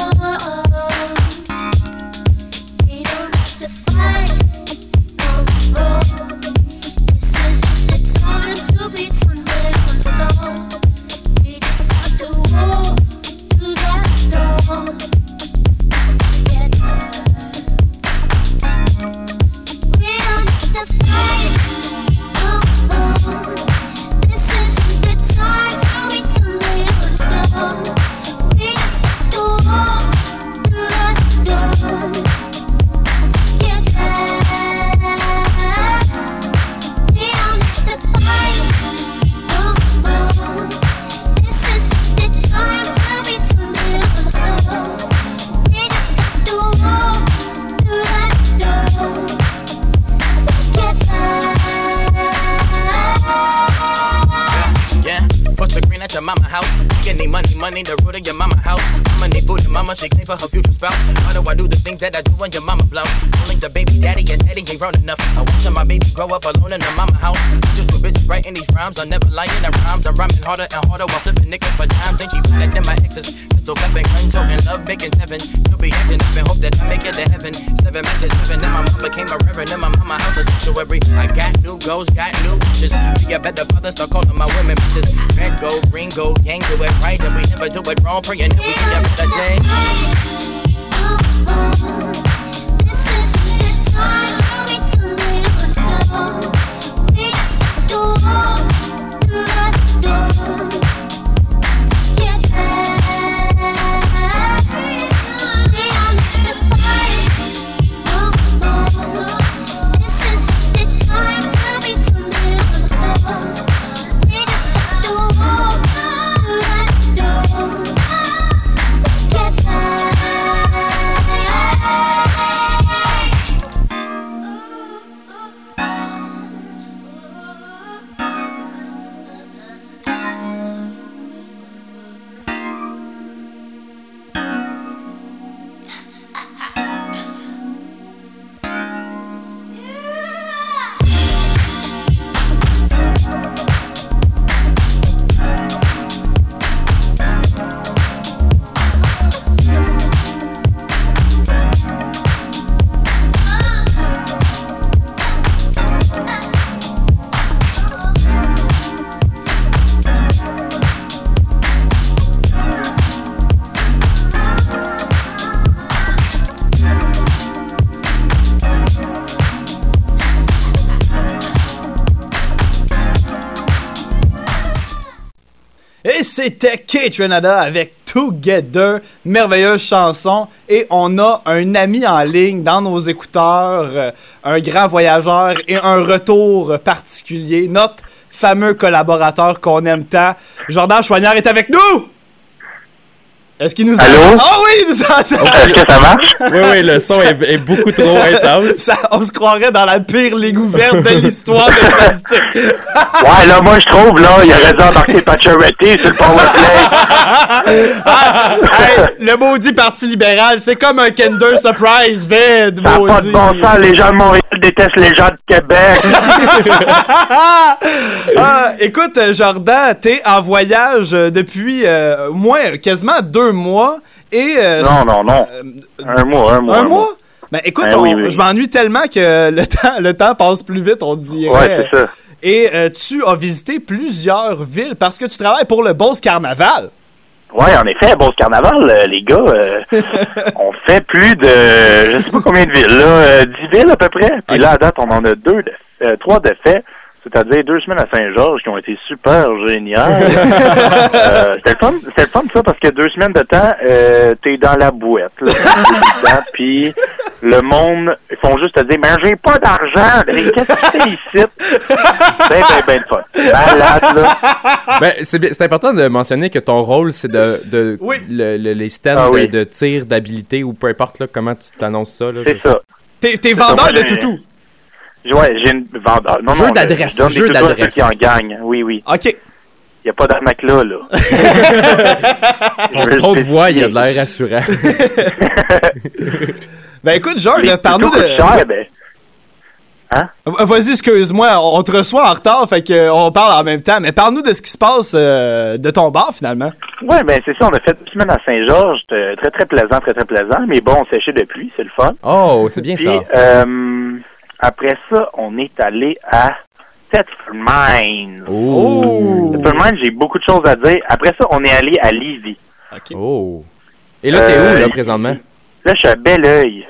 but wrong praying. And we see c'était Kate Renada avec Together, merveilleuse chanson. Et on a un ami en ligne dans nos écouteurs, euh, un grand voyageur et un retour particulier. Notre fameux collaborateur qu'on aime tant, Jordan Chouanière est avec nous! Est-ce qu'il nous Allô? entend? Ah oui, il nous entend! Est-ce que ça marche? Oui, oui, le son est, est beaucoup trop intense. Ça, on se croirait dans la pire ligue ouverte de l'histoire de l'humanité. Ouais, là, moi, je trouve, là, il aurait dû embarquer Pacioretty sur le powerplay. Ah, hey, le maudit Parti libéral, c'est comme un Kinder Surprise vide, Ça n'a pas de maudit. bon sens. Les gens de Montréal détestent les gens de Québec. Ah, écoute, Jordan, t'es en voyage depuis euh, moins, quasiment deux mois. Et, euh, non, non, non. Un mois, un mois. Un mois? Ben écoute, Ben oui, on- oui. je m'ennuie tellement que le temps, le temps passe plus vite, on dirait. Ouais, c'est ça. Et euh, tu as visité plusieurs villes parce que tu travailles pour le Beauce Carnaval. Ouais, en effet, bon, ce carnaval, euh, les gars, euh, on fait plus de, je sais pas combien de villes, là, euh, 10 villes à peu près. Puis là, à date, on en a deux, de, euh, trois de fait, c'est-à-dire deux semaines à Saint-Georges qui ont été super géniales. euh, c'était le fun, c'était le fun ça parce que deux semaines de temps, euh, t'es dans la bouette, puis le monde, ils font juste te dire, mais j'ai pas d'argent, mais qu'est-ce que tu fais ici? Ben, ben, ben de fun. Malade, là. Ben, c'est bien- c'est important de mentionner que ton rôle, c'est de, de le- le- les stands Ah de, oui. de tir d'habilité ou peu importe là, comment tu t'annonces ça. là, C'est ça. T'es, vendeur de toutou. Ouais, j'ai une vendeur. Non, Jeu d'adresse, je jeu d'adresse. qui en gagnent. Oui, oui. OK. Il n'y a pas d'arnaque là, là. Ton de voix, il a de l'air rassurant. Ben écoute, Georges, parle-nous de. cher, ben. Hein? Euh, Vas-y, excuse-moi, on te reçoit en retard, fait qu'on parle en même temps, mais parle-nous de ce qui se passe euh, de ton bar finalement. Ouais, ben c'est ça. On a fait deux semaines à Saint-Georges. Très, très plaisant, très, très plaisant. Mais bon, on séchait depuis, c'est le fun. Oh, c'est bien Puis, ça. euh, après ça, on est allé à Thetford Mines. Oh. J'ai beaucoup de choses à dire. Après ça, on est allé à Lévis. Oh. Et là, t'es Euh, où, là, présentement? Là, je suis à Belleuil.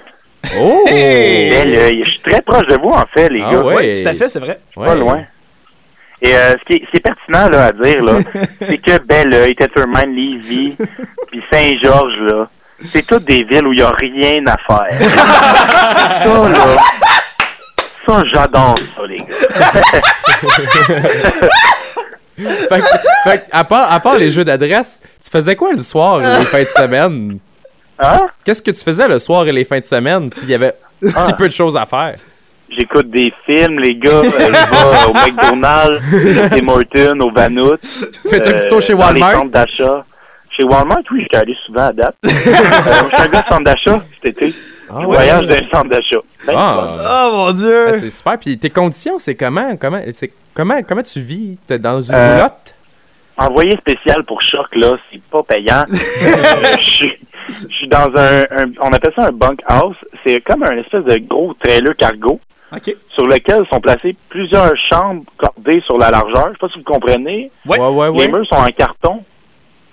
Oh! Belleuil. Je suis très proche de vous, en fait, les Ah gars. ouais. Oui, tout à fait, c'est vrai. Pas loin. Et euh, ce, qui est, ce qui est pertinent là, à dire, là, c'est que Belleuil, Tetterman, Lévis, puis Saint-Georges, là, c'est toutes des villes où il n'y a rien à faire. ça, là, ça, j'adore ça, les gars. fait, que- fait que, à, part, à part les jeux d'adresse, tu faisais quoi le soir et les fins de semaine? Hein? Qu'est-ce que tu faisais le soir et les fins de semaine s'il y avait si Ah. peu de choses à faire? J'écoute des films, les gars. Euh, je vais au McDonald's, au Tim Hortons, au Vanout. Fais-tu un petit tour chez dans les Walmart? centres d'achat. Chez Walmart, oui, j'étais allé souvent à date. euh, je suis de centre d'achat cet été. Ah ouais? voyage dans un centre d'achat. Ben, Ah. Oh mon dieu! Ah, c'est super. Puis tes conditions, c'est comment? Comment, c'est, comment, comment tu vis? T'es dans une Euh, roulotte? Envoyé spécial pour choc, là, c'est pas payant. Euh, Je suis- je suis dans un, un- On appelle ça un bunk house. C'est comme un espèce de gros trailer cargo. OK. Sur lequel sont placées plusieurs chambres cordées sur la largeur. Je sais pas si vous comprenez. Ouais. Ouais, ouais, Les murs sont en carton.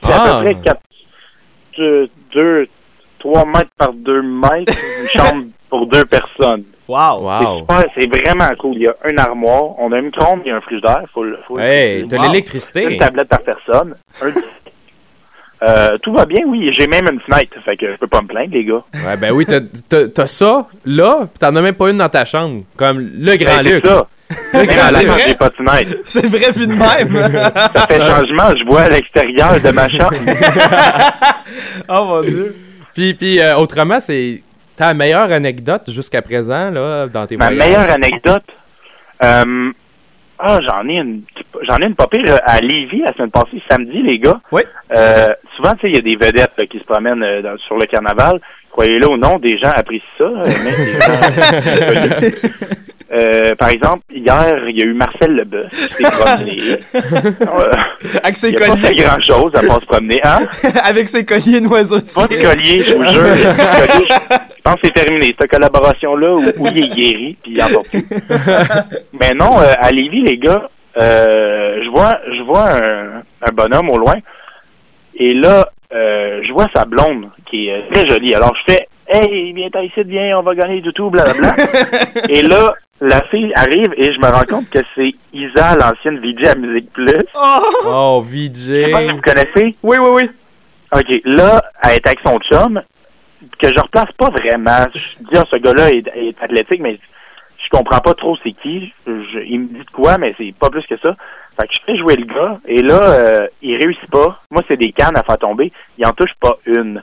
C'est Ah. à peu près 4, 2, 3 mètres par 2 mètres. Une chambre pour deux personnes. Wow! C'est Wow. super, c'est vraiment cool. Il y a un armoire, on a un micro-ondes, il y a un frigidaire. Faut, le- faut le Hey, préciser. de Wow. l'électricité. Une tablette par personne. Un disque. Euh, tout va bien, oui. J'ai même une fenêtre, fait que je peux pas me plaindre, les gars. Ouais, ben oui, t'as, ça là, pis t'en as même pas une dans ta chambre. Comme le grand Ben, luxe. ça. Le Même grand à la luxe. fin, j'ai pas de fenêtre. C'est vrai vu de même! Ça fait changement, je vois à l'extérieur de ma chambre. oh mon dieu! Puis, puis euh, autrement, c'est ta meilleure anecdote jusqu'à présent, là, dans tes Ma voyages? meilleure anecdote, euh, ah, j'en ai une, j'en ai une pas pire euh, à Lévis la semaine passée, samedi, les gars. Oui. Euh, souvent, tu sais, il y a des vedettes là, qui se promènent euh, dans- sur le carnaval. Croyez-le ou non, des gens apprécient ça. même des gens, euh, par exemple, hier, il y a eu Marcel Leboeuf qui s'est promené. Euh, Avec ses il a pas fait colliers. grand-chose à part se promener. Hein? Avec ses colliers noisetiers. Pas de collier, je vous jure. collier, je pense que c'est terminé, cette collaboration-là, où, où il est guéri, puis il en sort plus. Mais non, euh, à Lévis, les gars, euh, je vois je vois un, un bonhomme au loin, et là, euh, je vois sa blonde, qui est très jolie. Alors, je fais « Hey, viens t'as ici, viens, on va gagner du tout, blablabla. » Et là, la fille arrive, et je me rends compte que c'est Isa, l'ancienne VJ à Musique Plus. Oh, Je sais pas si VJ. vous connaissez. Oui, oui, oui. OK, là, elle est avec son chum, que je replace pas vraiment. Je dis, ah, ce gars-là est, est athlétique, mais je comprends pas trop c'est qui. Je- il me dit de quoi, mais c'est pas plus que ça. Fait que je fais jouer le gars, et là, euh, il réussit pas. Moi, c'est des cannes à faire tomber. Il en touche pas une.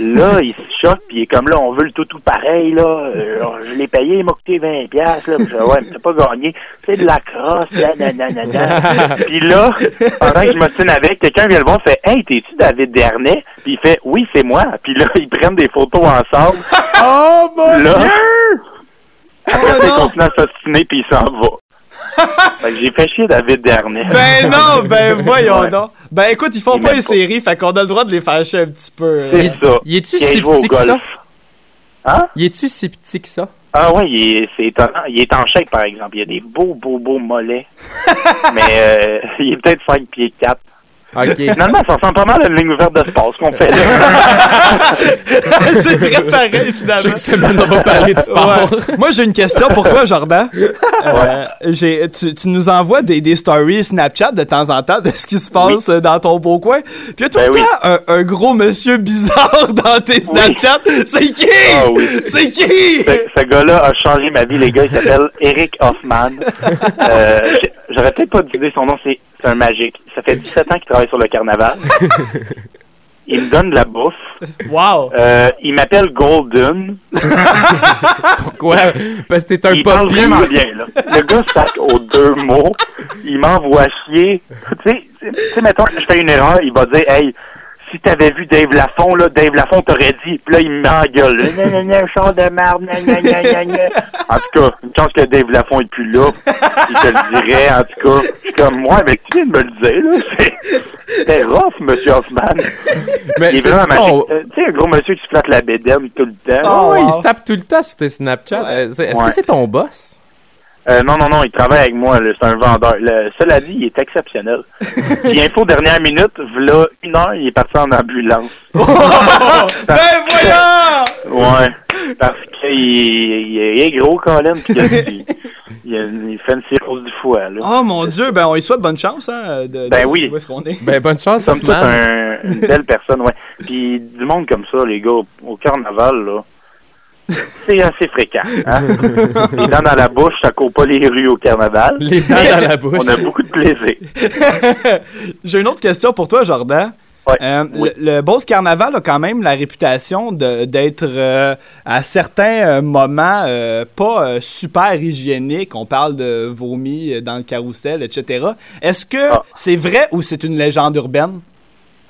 Là, il se choque, puis il est comme là, on veut le tout tout pareil, là. Euh, je l'ai payé, il m'a coûté 20$, piastres, là. Je ouais, mais t'as pas gagné. C'est de la crosse, là, nanana. Puis là, pendant que je m'ostine avec, quelqu'un vient le voir, fait Hey, t'es-tu David Dernay? Puis il fait Oui, c'est moi. Puis là, ils prennent des photos ensemble. Oh mon Là. dieu! Après, Oh ça, il non. continue à s'ostiner, puis il s'en va. fait que j'ai fait chier David Dernay. Ben non, ben voyons Ouais. donc. Ben écoute, ils font Il pas les séries, fait qu'on a le droit de les fâcher un petit peu. C'est ça. Y Viens si petit que ça? Hein? Y es-tu si petit que ça? Ah ouais, il est, c'est étonnant. Il est en chèque, par exemple. Il a des beaux, beaux, beaux mollets. Mais euh, il est peut-être 5 pieds 4. Finalement, ça ressemble pas mal à une ligne ouverte de sport, ce qu'on fait là. c'est vrai pareil finalement. Chaque semaine, on va parler de sport. Ouais. Moi, j'ai une question pour toi, Jordan. Euh, j'ai- tu, tu nous envoies des, des stories Snapchat de temps en temps de ce qui se passe euh, dans ton beau coin. Puis il y a tout Ben le oui. temps un, un gros monsieur bizarre dans tes Snapchat. C'est qui? Ah oui. C'est qui? Ce, ce gars-là a changé ma vie, les gars. Il s'appelle Eric Hoffman. Euh, J'aurais peut-être pas dû dire son nom, c'est c'est un magique. Ça fait 17 ans qu'il travaille sur le carnaval. Il me donne de la bouffe. Wow! Euh, il m'appelle Golden. Pourquoi? Parce que t'es un il parle poppy. vraiment bien, là. Le gars sac aux deux mots. Il m'envoie chier. Tu sais, tu sais, mettons, je fais une erreur, il va dire, hey, si t'avais vu Dave Lafont, là, Dave Lafont t'aurait dit. Puis là, il m'engueule. Gna, char de marde. En tout cas, une chance que Dave Lafont est plus là. Il te le dirait, en tout cas. Je suis comme, ouais, mais tu viens de me le dire, là. C'est- C'était rough, monsieur Hoffman. Mais il est c'est vraiment. Euh, Tu sais, un gros monsieur qui se flatte la bédaine tout le temps. Ah ouais, wow. il se tape tout le temps sur tes Snapchat. Euh, Est-ce Ouais. que c'est ton boss? Euh, non, non, non, il travaille avec moi. là. C'est un vendeur. Le- cela dit, il est exceptionnel. Puis info dernière minute, voilà une heure, il est parti en ambulance. Ben voyons! Ouais. Parce qu'il il est gros, Colin, puis il, a- il, il fait une cirrhose du foie, là. Oh mon dieu, ben on lui souhaite bonne chance, hein? De, de- Ben oui. Où est-ce qu'on est? Ben, bonne chance, Comme un- une belle personne, ouais. Puis du monde comme ça, les gars, au, au carnaval, là, c'est assez fréquent. Hein? les dents dans la bouche, ça court pas les rues au carnaval. Les dents dans la bouche. On a beaucoup de plaisir. J'ai une autre question pour toi, Jordan. Ouais. Euh, Oui. Le, le Beauce Carnaval a quand même la réputation d'être euh, à certains euh, moments pas super hygiénique. On parle de vomi dans le carrousel, etc. Est-ce que Ah. c'est vrai ou c'est une légende urbaine?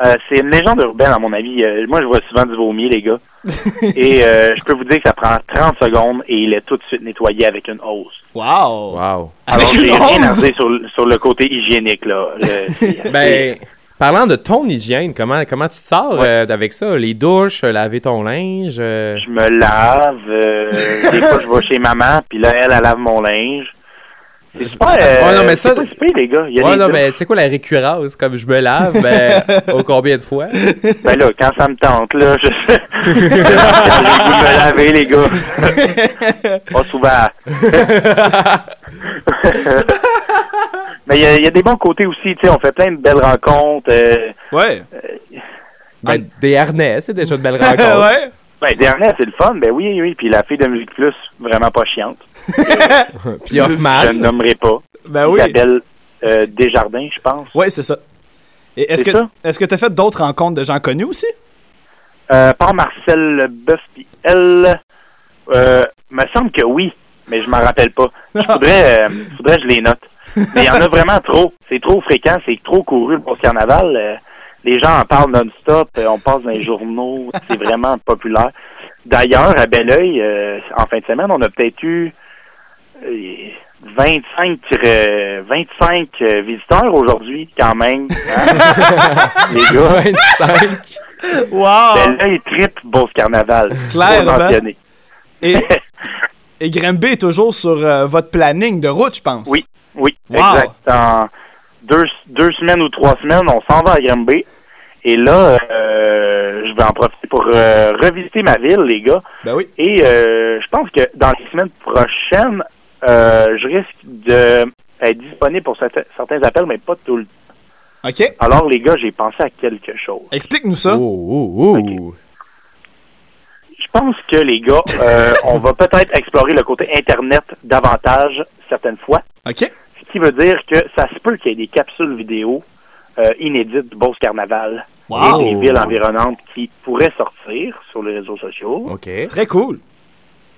Euh, c'est une légende urbaine, à mon avis. Euh, moi, je vois souvent du vomi, les gars. et euh, je peux vous dire que ça prend 30 secondes et il est tout de suite nettoyé avec une hausse. Wow! Wow. Alors, Avec une j'ai rien à dire sur, le- sur le côté hygiénique, là. Le- Ben, parlant de ton hygiène, comment, comment tu te sors euh, avec ça? Les douches, laver ton linge? euh, Je me lave. euh, des fois, je vais chez maman, puis là, elle, elle lave mon linge. C'est super. euh, Ouais, non, mais ça- c'est pas si pire, les gars. Il y a Ouais, des non, douches. mais c'est quoi la récurrence? Comme je me lave, ben, au combien de fois? Ben là, quand ça me tente, là, je... J'ai le goût de me laver, les gars. Pas souvent. Mais il y, a- il y a des bons côtés aussi, tu sais, on fait plein de belles rencontres. euh, Ouais. Ben, des harnais, c'est déjà de belles rencontres. ouais. Ben, dernier, c'est le fun, ben oui, oui. Puis la fille de Musique Plus, vraiment pas chiante. Puis Hoffman. Je ne nommerai pas. Ben oui. Isabelle euh, Desjardins, je pense. Ouais, c'est ça. Et est-ce que est-ce que tu as fait d'autres rencontres de gens connus aussi? Euh, par Marcel Boeuf, puis elle, euh, me semble que oui, mais je m'en rappelle pas. Je voudrais, euh, faudrait que je les note. Mais il y en a vraiment trop. C'est trop fréquent, c'est trop couru pour ce carnaval. Les gens en parlent non-stop, euh, on passe dans les journaux, c'est vraiment populaire. D'ailleurs, à Belleuil, euh, en fin de semaine, on a peut-être eu euh, 25, euh, 25 euh, visiteurs aujourd'hui, quand même. hein? les gars. 25. Wow! Belleuil trip Beauce Carnaval. Clairement. Et, et Grimby est toujours sur euh, votre planning de route, je pense. Oui, oui, Wow. exact. Dans deux, deux semaines ou trois semaines, on s'en va à Granby. Et là, euh, je vais en profiter pour euh, revisiter ma ville, les gars. Ben oui. Et euh, je pense que dans les semaines prochaines, euh, je risque de être disponible pour certains appels, mais pas tout le temps. OK. Alors, les gars, j'ai pensé à quelque chose. Explique-nous ça. Oh, oh, oh. Je pense que, les gars, euh, on va peut-être explorer le côté Internet davantage certaines fois. OK. Ce qui veut dire que ça se peut qu'il y ait des capsules vidéo euh, inédites du Beauce Carnaval Wow. et des villes environnantes qui pourraient sortir sur les réseaux sociaux, OK. Très cool.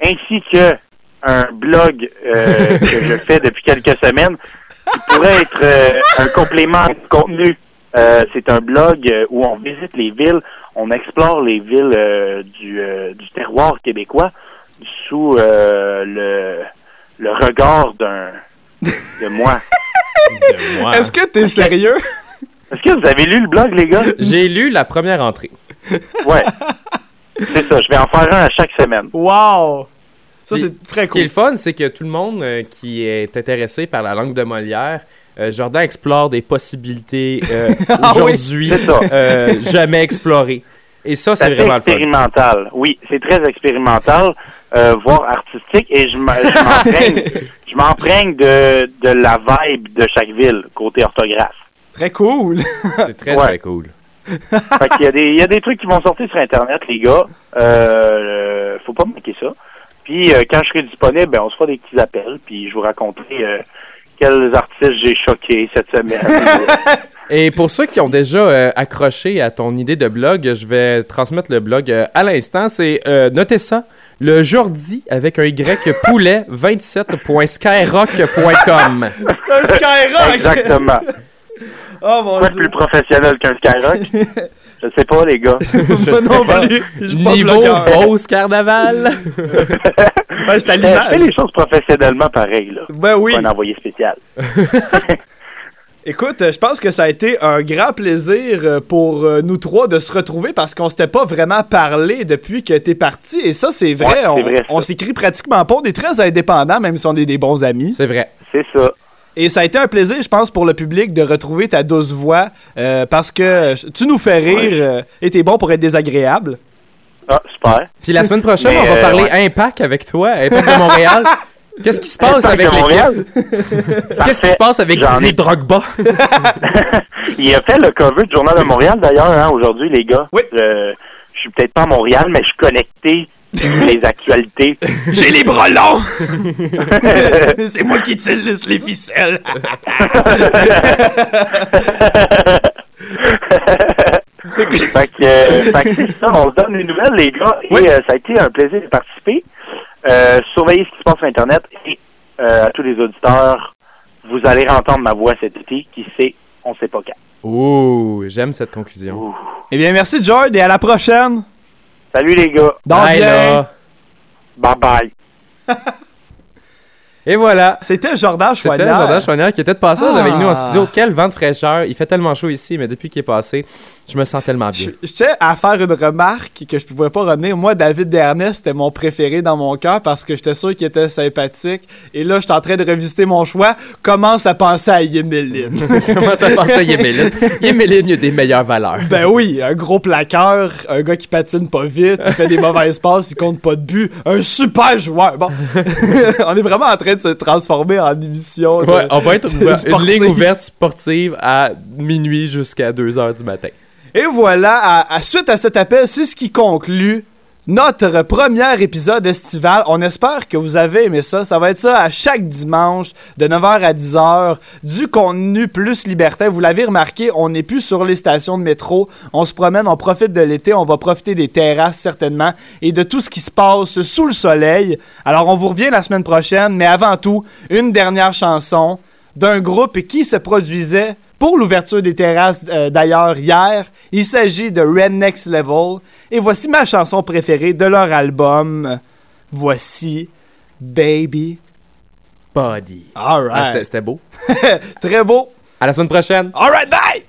ainsi que un blog euh, que je fais depuis quelques semaines qui pourrait être euh, un complément de contenu. Euh, c'est un blog où on visite les villes, on explore les villes euh, du, euh, du terroir québécois sous euh, le, le regard d'un de moi. De moi. Est-ce que t'es sérieux? Est-ce que vous avez lu le blog, les gars? J'ai lu la première entrée. Ouais. C'est ça, je vais en faire un à chaque semaine. Wow! Ça, c'est très Ce qui est cool. le fun, c'est que tout le monde euh, qui est intéressé par la langue de Molière, euh, Jordan explore des possibilités euh, Ah aujourd'hui euh, jamais explorées. Et ça, c'est vraiment le fun. expérimental. Oui, c'est très expérimental, euh, voire artistique, et je m'emprègne de, de la vibe de chaque ville, côté orthographe. Très cool. C'est très, Ouais. très cool. Fait qu'il y a des, il y a des trucs qui vont sortir sur Internet, les gars. Euh, euh, faut pas manquer ça. Puis euh, quand je serai disponible, ben, on se fera des petits appels, puis je vous raconterai euh, quels artistes j'ai choqués cette semaine. Et pour ceux qui ont déjà euh, accroché à ton idée de blog, je vais transmettre le blog euh, à l'instant. C'est, euh, notez ça, le Jordi avec un Y poulet 27.skyrock.com. C'est un Skyrock! Exactement. Oh mon Quoi de dieu. plus professionnel qu'un Skyrock? Je sais pas, les gars. Je Moi sais non pas. plus. Je Niveau Carnaval. Ouais, c'est à fais les choses professionnellement pareil, là. Ben oui. Pas un envoyé spécial. Écoute, je pense que ça a été un grand plaisir euh, pour euh, nous trois de se retrouver parce qu'on s'était pas vraiment parlé depuis que t'es parti. Et ça, c'est vrai. Ouais, c'est on vrai, on s'écrit pratiquement pas. On est très indépendants, même si on est des bons amis. C'est vrai. C'est ça. Et ça a été un plaisir, je pense, pour le public de retrouver ta douce voix euh, parce que euh, tu nous fais rire euh, et t'es bon pour être désagréable. Ah, super. Puis la semaine prochaine, Mais, on va euh, parler ouais. Impact avec toi, Impact de Montréal. Qu'est-ce qui se passe Impact avec de l'équipe? Montréal? Qu'est-ce qui se passe avec Didier ai- Drogba? Il a fait le cover du Journal de Montréal, d'ailleurs, hein, aujourd'hui, les gars. Oui. Je, je suis peut-être pas à Montréal, mais je suis connecté les actualités. J'ai les bras longs! c'est moi qui tisse les ficelles. C'est fait que, euh, fait que c'est ça, on se donne les nouvelles, les gars, et Oui. euh, ça a été un plaisir de participer. Euh, surveillez ce qui se passe sur Internet et euh, à tous les auditeurs, vous allez entendre ma voix cet été, qui sait, on sait pas quand. Ouh, j'aime cette conclusion. Eh bien, merci, George, et à la prochaine. Salut les gars. Donc, Bye, là. Bye bye. Et voilà. C'était Jordan C'était Chouanière. Jordan Chouanière qui était de passage Ah. avec nous en studio. Quel vent de fraîcheur. Il fait tellement chaud ici, mais depuis qu'il est passé, je me sens tellement bien. Je tiens à faire une remarque que je pouvais pas revenir. Moi, David Dernay, c'était mon préféré dans mon cœur parce que j'étais sûr qu'il était sympathique. Et là, je suis en train de revisiter mon choix. Commence à penser à Yemeline. Comment ça passe à Yemeline? Yemeline, il y a des meilleures valeurs. Ben oui, un gros plaqueur, un gars qui patine pas vite, il fait des mauvaises passes, il compte pas de but, un super joueur. Bon, on est vraiment en train de se transformer en émission. de- Ouais, on va être une sportive. ligne ouverte sportive à minuit jusqu'à 2 heures du matin. Et voilà, à, suite à cet appel, c'est ce qui conclut notre premier épisode estival. On espère que vous avez aimé ça. Ça va être ça à chaque dimanche de 9h à 10h. Du contenu plus libertin. Vous l'avez remarqué, on n'est plus sur les stations de métro. On se promène, on profite de l'été. On va profiter des terrasses certainement et de tout ce qui se passe sous le soleil. Alors on vous revient la semaine prochaine. Mais avant tout, une dernière chanson d'un groupe qui se produisait pour l'ouverture des terrasses euh, d'ailleurs hier. Il s'agit de Red Next Level. Et voici ma chanson préférée de leur album. Voici Baby Body. All Ah, c'était- right. c'était beau. Très beau. À la semaine prochaine. All right, bye!